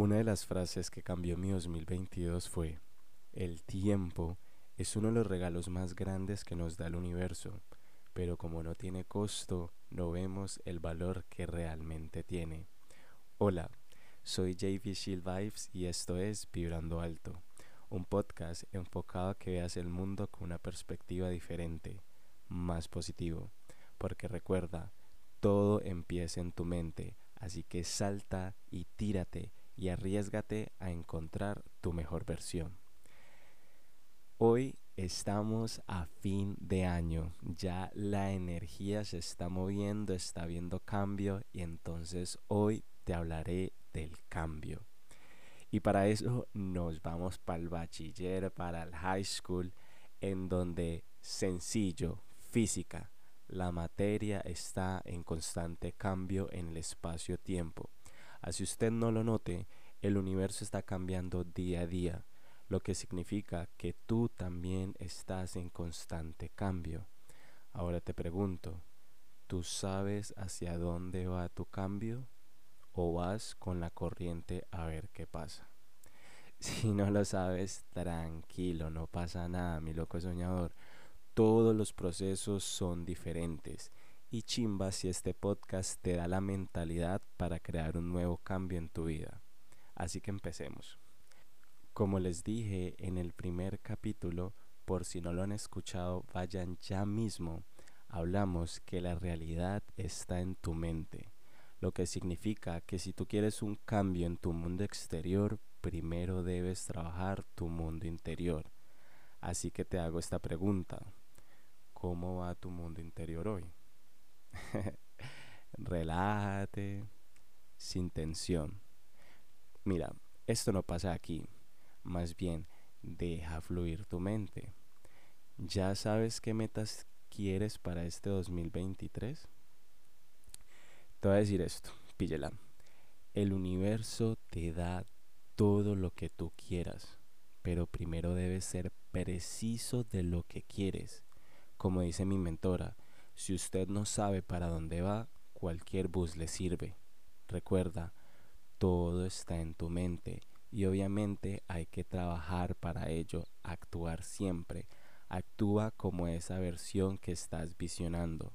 Una de las frases que cambió mi 2022 fue, el tiempo es uno de los regalos más grandes que nos da el universo, pero como no tiene costo, no vemos el valor que realmente tiene. Hola, soy JV Shield Vibes y esto es Vibrando Alto, un podcast enfocado a que veas el mundo con una perspectiva diferente, más positivo, porque recuerda, todo empieza en tu mente, así que salta y tírate y arriesgate a encontrar tu mejor versión. Hoy estamos a fin de año, ya la energía se está moviendo, está viendo cambio y entonces hoy te hablaré del cambio. Y para eso nos vamos para el bachiller, para el high school, en donde sencillo, física, la materia está en constante cambio en el espacio-tiempo. Así usted no lo note, el universo está cambiando día a día, lo que significa que tú también estás en constante cambio. Ahora te pregunto, ¿tú sabes hacia dónde va tu cambio? ¿O vas con la corriente a ver qué pasa? Si no lo sabes, tranquilo, no pasa nada, mi loco soñador. Todos los procesos son diferentes y chimba si este podcast te da la mentalidad para crear un nuevo cambio en tu vida. Así que empecemos. Como les dije en el primer capítulo, por si no lo han escuchado, vayan ya mismo. Hablamos que la realidad está en tu mente, lo que significa que si tú quieres un cambio en tu mundo exterior, primero debes trabajar tu mundo interior. Así que te hago esta pregunta. ¿Cómo va tu mundo interior hoy? Relájate, sin tensión. Mira, esto no pasa aquí. Más bien, deja fluir tu mente. ¿Ya sabes qué metas quieres para este 2023? Te voy a decir esto, píllela. El universo te da todo lo que tú quieras, pero primero debes ser preciso de lo que quieres como dice mi mentora, si usted no sabe para dónde va, cualquier bus le sirve. Recuerda, todo está en tu mente y obviamente hay que trabajar para ello, actuar siempre. Actúa como esa versión que estás visionando.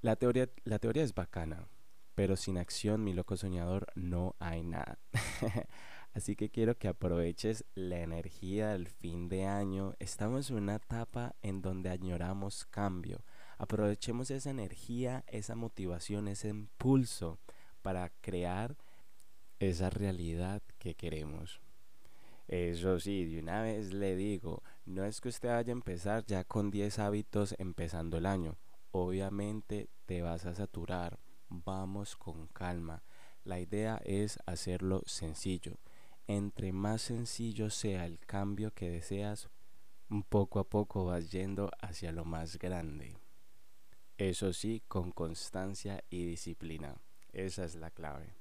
La teoría, la teoría es bacana, pero sin acción, mi loco soñador, no hay nada. Así que quiero que aproveches la energía del fin de año. Estamos en una etapa en donde añoramos cambio. Aprovechemos esa energía, esa motivación, ese impulso para crear esa realidad que queremos. Eso sí, de una vez le digo, no es que usted vaya a empezar ya con 10 hábitos empezando el año. Obviamente te vas a saturar. Vamos con calma. La idea es hacerlo sencillo entre más sencillo sea el cambio que deseas, poco a poco vas yendo hacia lo más grande. Eso sí, con constancia y disciplina. Esa es la clave.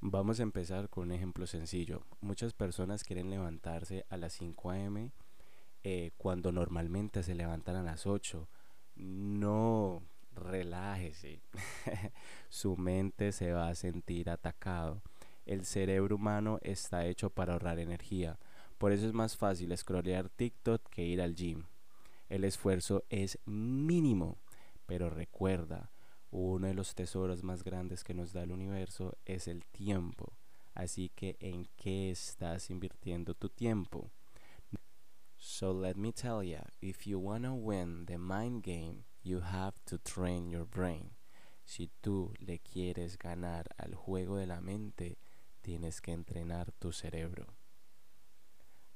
Vamos a empezar con un ejemplo sencillo. Muchas personas quieren levantarse a las 5 a.m. Eh, cuando normalmente se levantan a las 8. No, relájese. Su mente se va a sentir atacado el cerebro humano está hecho para ahorrar energía. Por eso es más fácil scrollear TikTok que ir al gym. El esfuerzo es mínimo, pero recuerda, uno de los tesoros más grandes que nos da el universo es el tiempo. Así que, ¿en qué estás invirtiendo tu tiempo? So let me tell you, if you wanna win the mind game, you have to train your brain. Si tú le quieres ganar al juego de la mente, tienes que entrenar tu cerebro.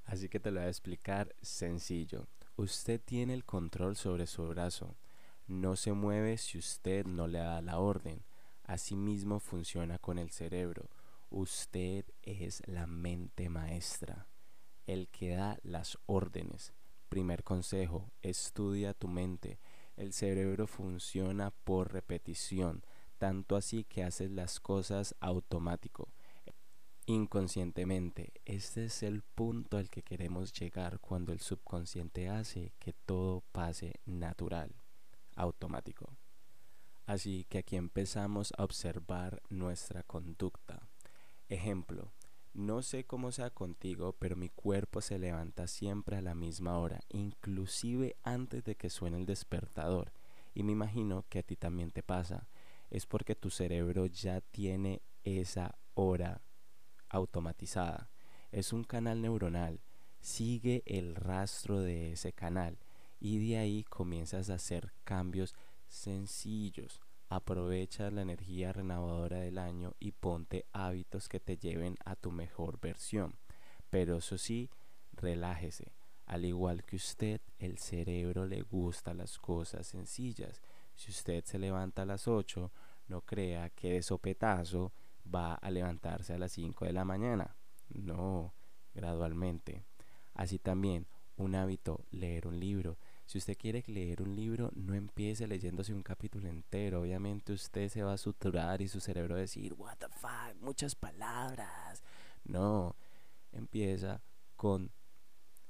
Así que te lo voy a explicar sencillo. Usted tiene el control sobre su brazo. No se mueve si usted no le da la orden. Asimismo funciona con el cerebro. Usted es la mente maestra, el que da las órdenes. Primer consejo, estudia tu mente. El cerebro funciona por repetición, tanto así que haces las cosas automático inconscientemente. Este es el punto al que queremos llegar cuando el subconsciente hace que todo pase natural, automático. Así que aquí empezamos a observar nuestra conducta. Ejemplo, no sé cómo sea contigo, pero mi cuerpo se levanta siempre a la misma hora, inclusive antes de que suene el despertador. Y me imagino que a ti también te pasa. Es porque tu cerebro ya tiene esa hora automatizada. Es un canal neuronal. Sigue el rastro de ese canal y de ahí comienzas a hacer cambios sencillos. Aprovecha la energía renovadora del año y ponte hábitos que te lleven a tu mejor versión. Pero eso sí, relájese. Al igual que usted, el cerebro le gusta las cosas sencillas. Si usted se levanta a las 8, no crea que de sopetazo va a levantarse a las 5 de la mañana. No, gradualmente. Así también, un hábito, leer un libro. Si usted quiere leer un libro, no empiece leyéndose un capítulo entero. Obviamente usted se va a suturar y su cerebro va a decir, what the fuck, muchas palabras. No, empieza con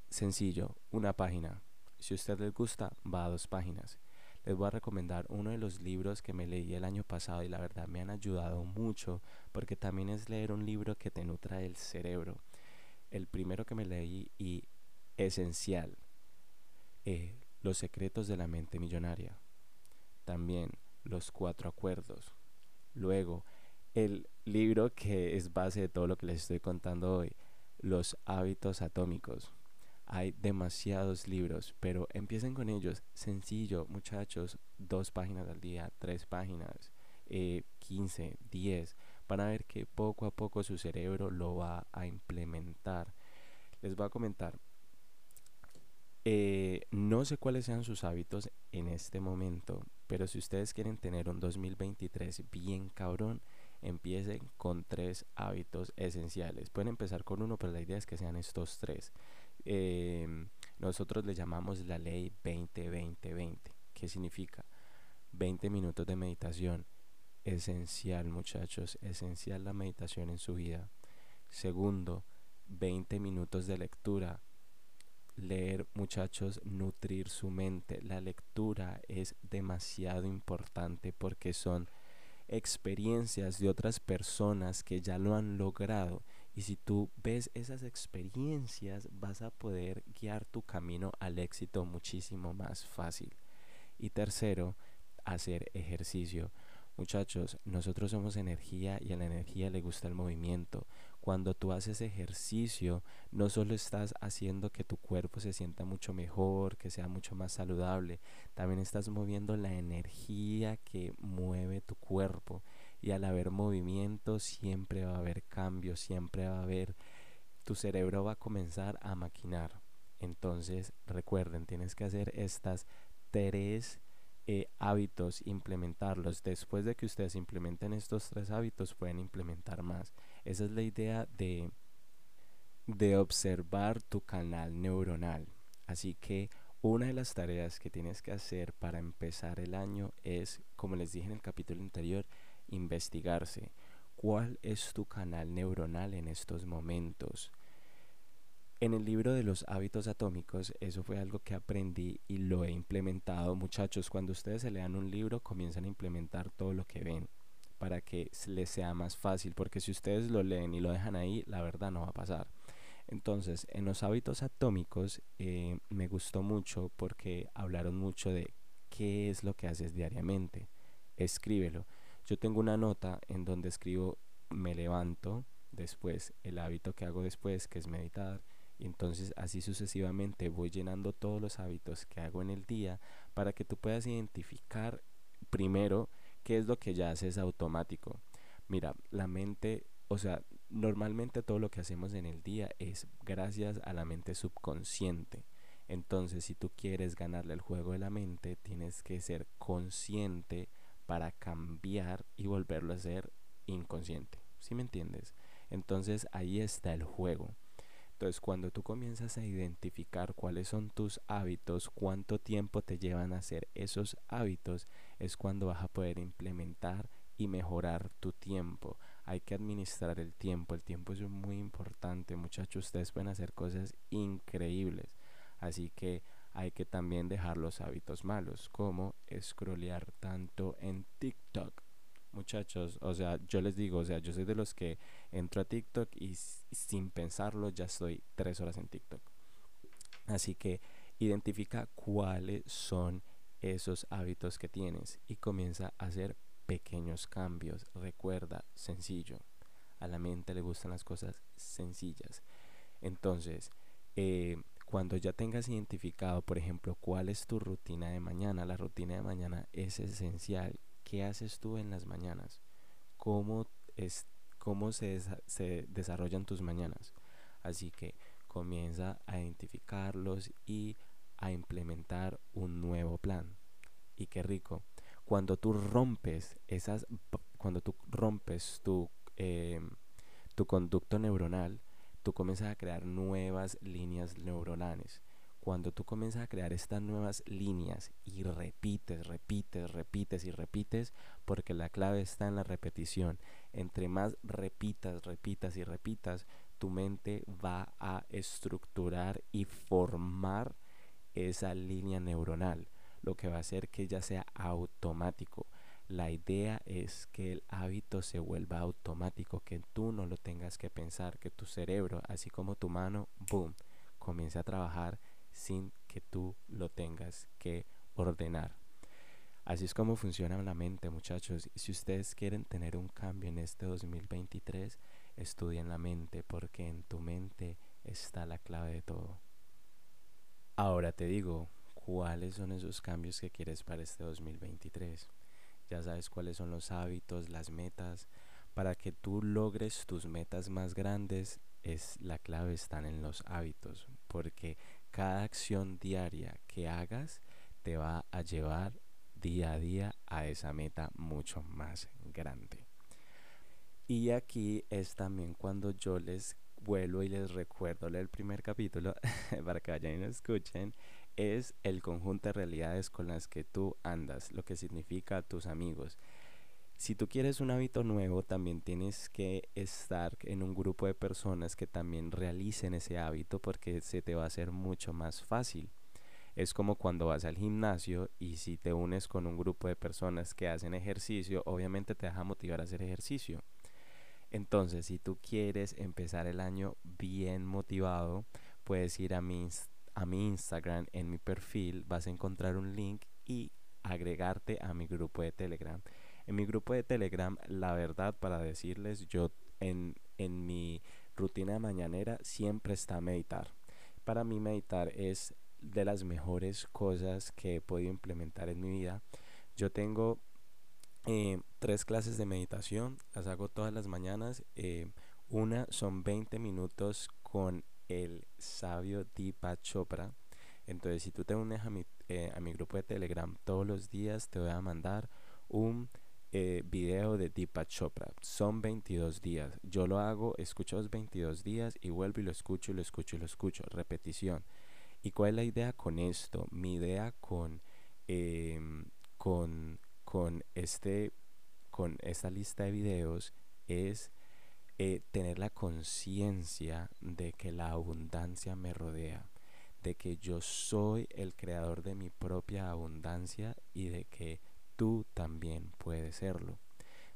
sencillo, una página. Si a usted le gusta, va a dos páginas. Les voy a recomendar uno de los libros que me leí el año pasado y la verdad me han ayudado mucho porque también es leer un libro que te nutra el cerebro. El primero que me leí y esencial. Eh, los secretos de la mente millonaria. También Los cuatro acuerdos. Luego, el libro que es base de todo lo que les estoy contando hoy, Los hábitos atómicos. Hay demasiados libros, pero empiecen con ellos. Sencillo, muchachos, dos páginas al día, tres páginas, eh, 15, 10. Van a ver que poco a poco su cerebro lo va a implementar. Les voy a comentar, eh, no sé cuáles sean sus hábitos en este momento, pero si ustedes quieren tener un 2023 bien cabrón, empiecen con tres hábitos esenciales. Pueden empezar con uno, pero la idea es que sean estos tres. Em, nosotros le llamamos la ley 20-20-20. ¿Qué significa? 20 minutos de meditación. Esencial, muchachos. Esencial la meditación en su vida. Segundo, 20 minutos de lectura leer, muchachos, nutrir su mente. La lectura es demasiado importante porque son experiencias de otras personas que ya lo han logrado. Y si tú ves esas experiencias, vas a poder guiar tu camino al éxito muchísimo más fácil. Y tercero, hacer ejercicio. Muchachos, nosotros somos energía y a la energía le gusta el movimiento. Cuando tú haces ejercicio, no solo estás haciendo que tu cuerpo se sienta mucho mejor, que sea mucho más saludable, también estás moviendo la energía que mueve tu cuerpo. Y al haber movimiento siempre va a haber cambio, siempre va a haber, tu cerebro va a comenzar a maquinar. Entonces, recuerden, tienes que hacer estas tres eh, hábitos, implementarlos. Después de que ustedes implementen estos tres hábitos, pueden implementar más. Esa es la idea de, de observar tu canal neuronal. Así que una de las tareas que tienes que hacer para empezar el año es, como les dije en el capítulo anterior, investigarse. ¿Cuál es tu canal neuronal en estos momentos? En el libro de los hábitos atómicos, eso fue algo que aprendí y lo he implementado. Muchachos, cuando ustedes se lean un libro, comienzan a implementar todo lo que ven para que les sea más fácil, porque si ustedes lo leen y lo dejan ahí, la verdad no va a pasar. Entonces, en los hábitos atómicos eh, me gustó mucho porque hablaron mucho de qué es lo que haces diariamente. Escríbelo. Yo tengo una nota en donde escribo me levanto, después el hábito que hago después, que es meditar, y entonces así sucesivamente voy llenando todos los hábitos que hago en el día para que tú puedas identificar primero qué es lo que ya haces automático. Mira, la mente, o sea, normalmente todo lo que hacemos en el día es gracias a la mente subconsciente. Entonces, si tú quieres ganarle el juego de la mente, tienes que ser consciente para cambiar y volverlo a ser inconsciente. ¿Sí me entiendes? Entonces ahí está el juego. Entonces, cuando tú comienzas a identificar cuáles son tus hábitos, cuánto tiempo te llevan a hacer esos hábitos, es cuando vas a poder implementar y mejorar tu tiempo. Hay que administrar el tiempo. El tiempo es muy importante, muchachos. Ustedes pueden hacer cosas increíbles. Así que hay que también dejar los hábitos malos, como scrollear tanto en TikTok. Muchachos, o sea, yo les digo, o sea, yo soy de los que entro a TikTok y sin pensarlo ya estoy tres horas en TikTok. Así que identifica cuáles son esos hábitos que tienes y comienza a hacer pequeños cambios. Recuerda, sencillo. A la mente le gustan las cosas sencillas. Entonces, eh, cuando ya tengas identificado, por ejemplo, cuál es tu rutina de mañana, la rutina de mañana es esencial. ¿Qué haces tú en las mañanas? ¿Cómo, es, cómo se, se desarrollan tus mañanas? Así que comienza a identificarlos y a implementar un nuevo plan. Y qué rico. Cuando tú rompes esas, cuando tú rompes tu, em, tu conducto neuronal, tú comienzas a crear nuevas líneas neuronales. Cuando tú comienzas a crear estas nuevas líneas y repites, repites, repites y repites, porque la clave está en la repetición. Entre más repitas, repitas y repitas, tu mente va a estructurar y formar esa línea neuronal, lo que va a hacer que ya sea automático. La idea es que el hábito se vuelva automático, que tú no lo tengas que pensar, que tu cerebro, así como tu mano, boom, comience a trabajar sin que tú lo tengas que ordenar. Así es como funciona la mente, muchachos. Si ustedes quieren tener un cambio en este 2023, estudien la mente, porque en tu mente está la clave de todo. Ahora te digo, ¿cuáles son esos cambios que quieres para este 2023? Ya sabes cuáles son los hábitos, las metas. Para que tú logres tus metas más grandes, es la clave están en los hábitos, porque cada acción diaria que hagas te va a llevar día a día a esa meta mucho más grande. Y aquí es también cuando yo les vuelvo y les recuerdo el primer capítulo para que vayan y lo escuchen, es el conjunto de realidades con las que tú andas, lo que significa tus amigos. Si tú quieres un hábito nuevo, también tienes que estar en un grupo de personas que también realicen ese hábito porque se te va a hacer mucho más fácil. Es como cuando vas al gimnasio y si te unes con un grupo de personas que hacen ejercicio, obviamente te deja motivar a hacer ejercicio. Entonces, si tú quieres empezar el año bien motivado, puedes ir a mi, a mi Instagram, en mi perfil, vas a encontrar un link y agregarte a mi grupo de Telegram. En mi grupo de Telegram, la verdad, para decirles, yo en, en mi rutina mañanera siempre está meditar. Para mí meditar es de las mejores cosas que he podido implementar en mi vida. Yo tengo eh, tres clases de meditación, las hago todas las mañanas. Eh, una son 20 minutos con el sabio Deepak Chopra. Entonces, si tú te unes a mi, eh, a mi grupo de Telegram todos los días, te voy a mandar un video de Deepak Chopra. Son 22 días. Yo lo hago, escucho los 22 días y vuelvo y lo escucho y lo escucho y lo escucho. Repetición. ¿Y cuál es la idea con esto? Mi idea con, em, con con, este, con esta lista de videos es eh, tener la conciencia de que la abundancia me rodea, de que yo soy el creador de mi propia abundancia y de que tú también puedes serlo.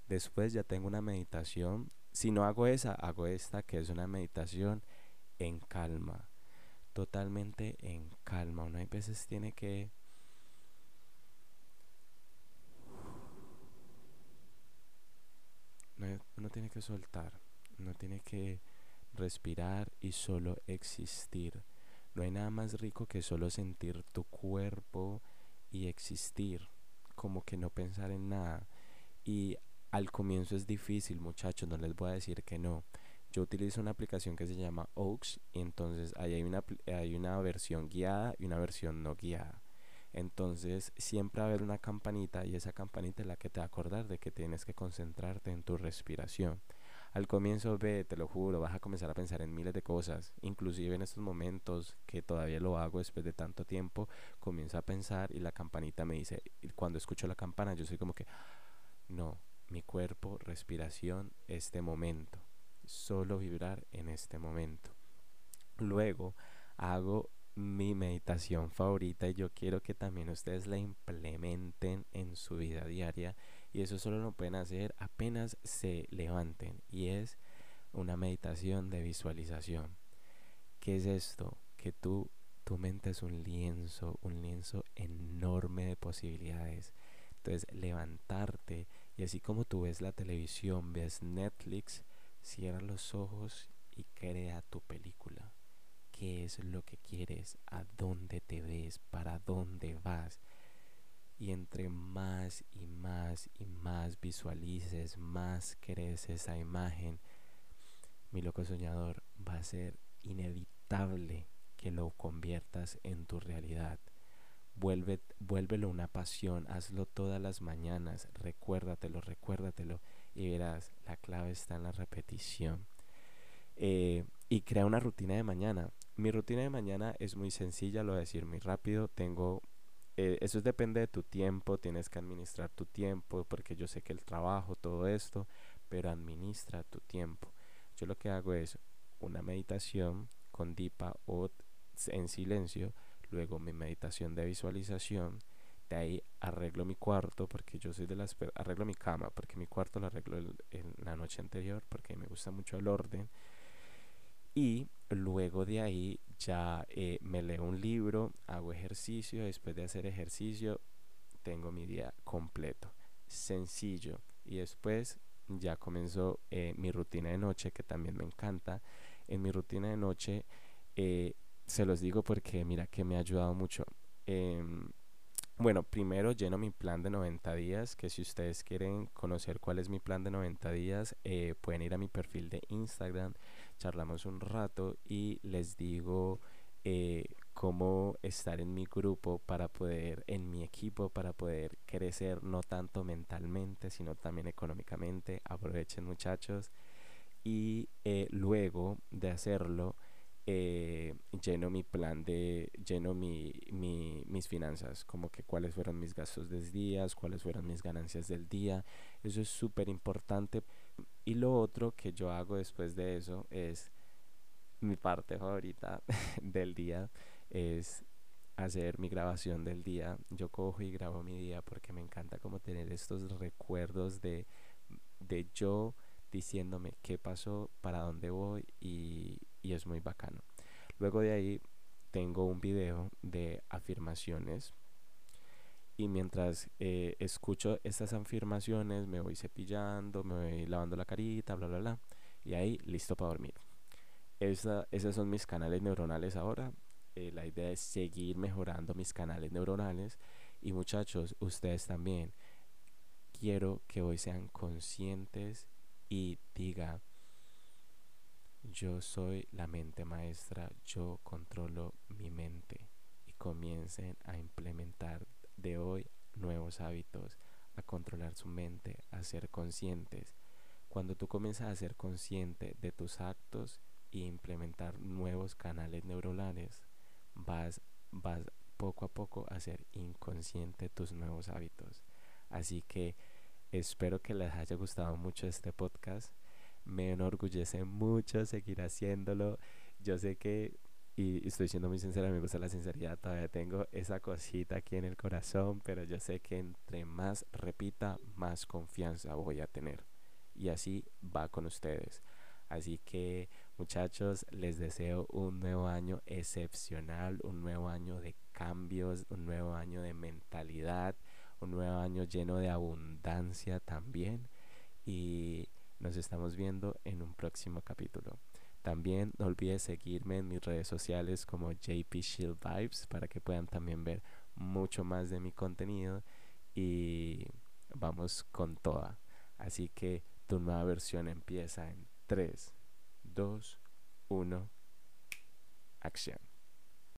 Después ya tengo una meditación. Si no hago esa, hago esta que es una meditación en calma. Totalmente en calma. Uno hay veces tiene que uno tiene que soltar, uno tiene que respirar y solo existir. No hay nada más rico que solo sentir tu cuerpo y existir, como que no pensar en nada. Y al comienzo es difícil, muchachos, no les voy a decir que no. Yo utilizo una aplicación que se llama Oaks y entonces ahí hay una, hay una versión guiada y una versión no guiada. Entonces siempre va a haber una campanita y esa campanita es la que te va a acordar de que tienes que concentrarte en tu respiración. Al comienzo ve, te lo juro, vas a comenzar a pensar en miles de cosas, inclusive en estos momentos que todavía lo hago después de tanto tiempo, comienzo a pensar y la campanita me dice, y cuando escucho la campana yo soy como que, no, mi cuerpo, respiración, este momento, solo vibrar en este momento. Luego hago mi meditación favorita y yo quiero que también ustedes la implementen en su vida diaria y eso solo lo pueden hacer apenas se levanten y es una meditación de visualización. ¿Qué es esto? Que tú, tu mente es un lienzo, un lienzo enorme de posibilidades. Entonces levantarte y así como tú ves la televisión, ves Netflix, cierra los ojos y crea tu película qué es lo que quieres, a dónde te ves, para dónde vas. Y entre más y más y más visualices, más crees esa imagen, mi loco soñador, va a ser inevitable que lo conviertas en tu realidad. Vuelve, vuélvelo una pasión, hazlo todas las mañanas, recuérdatelo, recuérdatelo y verás, la clave está en la repetición. Eh, y crea una rutina de mañana. Mi rutina de mañana es muy sencilla, lo voy a decir muy rápido. Tengo, eh, eso depende de tu tiempo, tienes que administrar tu tiempo, porque yo sé que el trabajo, todo esto, pero administra tu tiempo. Yo lo que hago es una meditación con Dipa o en silencio, luego mi meditación de visualización, de ahí arreglo mi cuarto, porque yo soy de las... arreglo mi cama, porque mi cuarto lo arreglo en la noche anterior, porque me gusta mucho el orden y luego de ahí ya eh, me leo un libro, hago ejercicio, después de hacer ejercicio tengo mi día completo, sencillo. Y después ya comenzó eh, mi rutina de noche, que también me encanta. En mi rutina de noche, eh, se los digo porque mira que me ha ayudado mucho. Em, bueno, primero lleno mi plan de 90 días, que si ustedes quieren conocer cuál es mi plan de 90 días, pueden ir a mi perfil de Instagram, charlamos un rato y les digo eh, cómo estar en mi grupo para poder, en mi equipo, para poder crecer no tanto mentalmente, sino también económicamente. Aprovechen muchachos. Y eh, luego de hacerlo, eh, lleno mi plan de, lleno mi, mi, mis finanzas, como que cuáles fueron mis gastos del día, cuáles fueron mis ganancias del día. Eso es súper importante. Y lo otro que yo hago después de eso es mi parte favorita del día, es hacer mi grabación del día. Yo cojo y grabo mi día porque me encanta como tener estos recuerdos de, de yo diciéndome qué pasó, para dónde voy y, y es muy bacano. Luego de ahí tengo un video de afirmaciones y mientras eh, escucho estas afirmaciones me voy cepillando, me voy lavando la carita, bla, bla, bla, y ahí listo para dormir. Esa, esos son mis canales neuronales ahora. Eh, la idea es seguir mejorando mis canales neuronales y muchachos, ustedes también. Quiero que hoy sean conscientes y diga, yo soy la mente maestra, yo controlo mi mente y comiencen a implementar de hoy nuevos hábitos, a controlar su mente, a ser conscientes. Cuando tú comienzas a ser consciente de tus actos e implementar nuevos canales neuronales, vas, vas poco a poco a ser inconsciente tus nuevos hábitos. Así que Espero que les haya gustado mucho este podcast. Me enorgullece mucho seguir haciéndolo. Yo sé que, y estoy siendo muy sincera, me gusta la sinceridad, todavía tengo esa cosita aquí en el corazón, pero yo sé que entre más repita, más confianza voy a tener. Y así va con ustedes. Así que muchachos, les deseo un nuevo año excepcional, un nuevo año de cambios, un nuevo año de mentalidad un nuevo año lleno de abundancia también y nos estamos viendo en un próximo capítulo. También no olvides seguirme en mis redes sociales como JP Shield Vibes para que puedan también ver mucho más de mi contenido y vamos con toda. Así que tu nueva versión empieza en 3, 2, 1, acción.